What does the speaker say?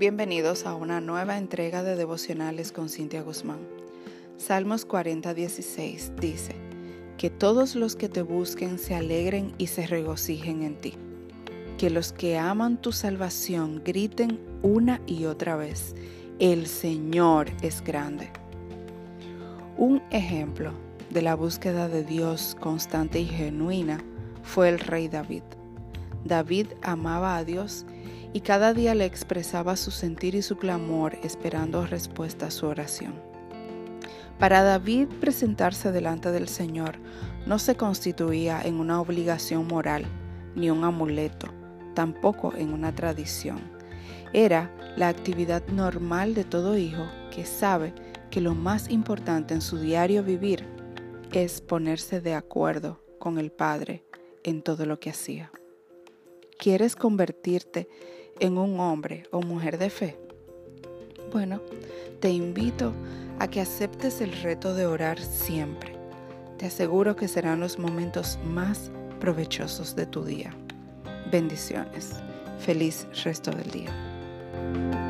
Bienvenidos a una nueva entrega de devocionales con Cintia Guzmán. Salmos 40, 16 dice, que todos los que te busquen se alegren y se regocijen en ti. Que los que aman tu salvación griten una y otra vez, el Señor es grande. Un ejemplo de la búsqueda de Dios constante y genuina fue el rey David. David amaba a Dios y cada día le expresaba su sentir y su clamor esperando respuesta a su oración. Para David presentarse delante del Señor no se constituía en una obligación moral ni un amuleto, tampoco en una tradición. Era la actividad normal de todo hijo que sabe que lo más importante en su diario vivir es ponerse de acuerdo con el Padre en todo lo que hacía. ¿Quieres convertirte en un hombre o mujer de fe? Bueno, te invito a que aceptes el reto de orar siempre. Te aseguro que serán los momentos más provechosos de tu día. Bendiciones. Feliz resto del día.